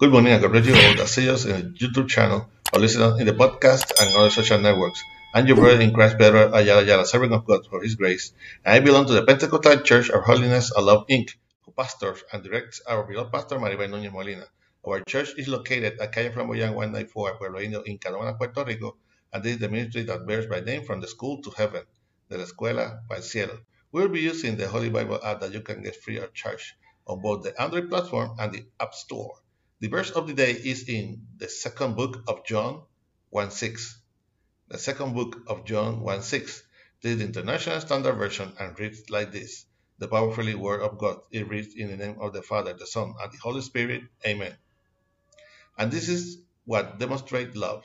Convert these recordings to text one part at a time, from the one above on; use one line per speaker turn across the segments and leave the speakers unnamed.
Good morning and God bless you all that see us in the YouTube channel or listen in the podcast and other social networks. I'm your brother in Christ, Pedro Ayala Ayala, servant of God for His grace. And I belong to the Pentecostal Church of Holiness and Love Inc., who pastors and directs our beloved pastor Maribel Núñez Molina. Our church is located at Calle Flamboyant 194, Pueblo Indio, in Canóvanas, Puerto Rico, and this is the ministry that bears my name from the school to heaven, de la escuela para el cielo. We'll be using the Holy Bible app that you can get free of charge on both the Android platform and the App Store. The verse of the day is in the second book of John 1 6. The second book of John 1 6. This is the International Standard Version and reads like this The powerfully Word of God. It reads in the name of the Father, the Son, and the Holy Spirit. Amen. And this is what demonstrates love.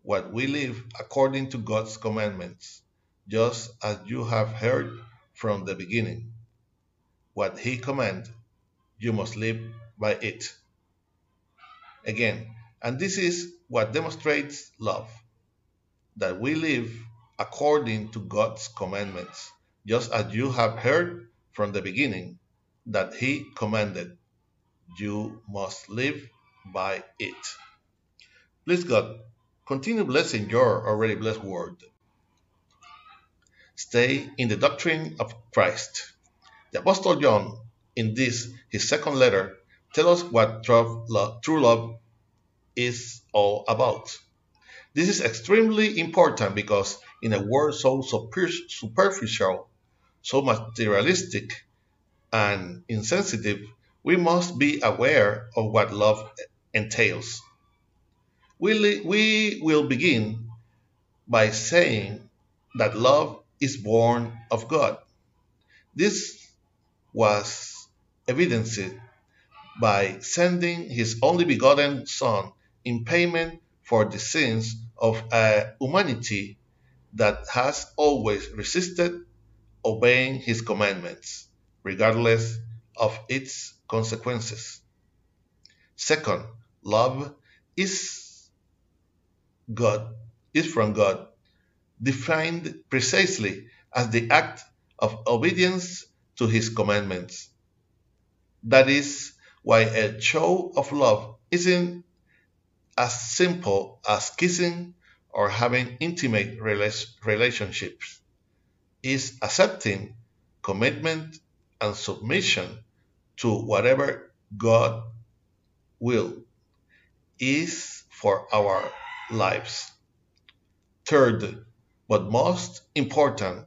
What we live according to God's commandments, just as you have heard from the beginning. What He commands, you must live by it again. And this is what demonstrates love that we live according to God's commandments, just as you have heard from the beginning that He commanded. You must live by it. Please, God, continue blessing your already blessed word. Stay in the doctrine of Christ. The Apostle John, in this, his second letter, tell us what true love, is all about. This is extremely important because in a world so superficial, so materialistic, and insensitive, we must be aware of what love entails. We, we will begin by saying that love is born of God. This was evidenced by sending his only begotten Son in payment for the sins of a humanity that has always resisted obeying his commandments, regardless of its consequences. Second, love is God, is from God, defined precisely as the act of obedience to his commandments. That is why a show of love isn't as simple as kissing or having intimate relationships. Is accepting commitment and submission to whatever God will is for our lives. Third, but most important,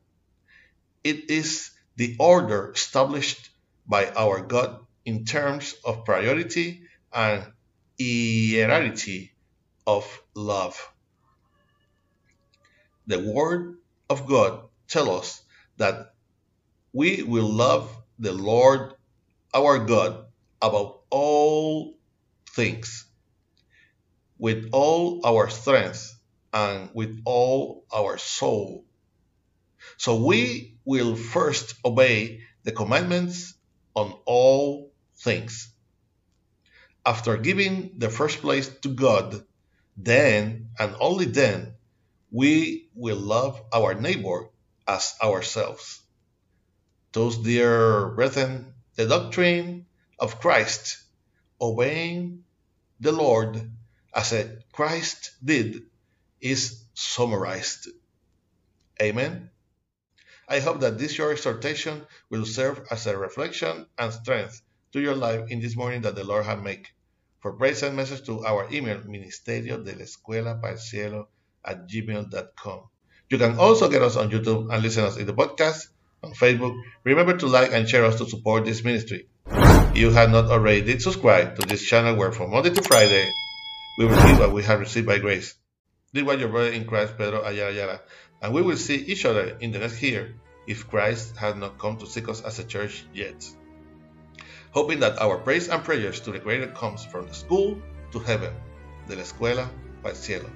it is the order established by our God in terms of priority and hierarchy of love. The Word of God tells us that we will love the Lord our God above all things, with all our strength and with all our soul. So we will first obey the commandments on all things. After giving the first place to God, then and only then we will love our neighbor as ourselves. Thus, dear brethren, the doctrine of Christ, obeying the Lord as Christ did, is summarized. Amen. I hope that this short exhortation will serve as a reflection and strength to your life in this morning that the Lord has made. For praise and message to our email, ministerio de la escuela para el cielo at gmail.com. You can also get us on YouTube and listen us in the podcast on Facebook. Remember to like and share us to support this ministry. If you have not already did subscribe to this channel where from Monday to Friday we will receive what we have received by grace. This was your brother in Christ, Pedro Ayala Ayala, and we will see each other in the next year if Christ has not come to seek us as a church yet hoping that our praise and prayers to the Creator comes from the school to heaven, de la escuela para el cielo.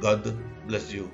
God bless you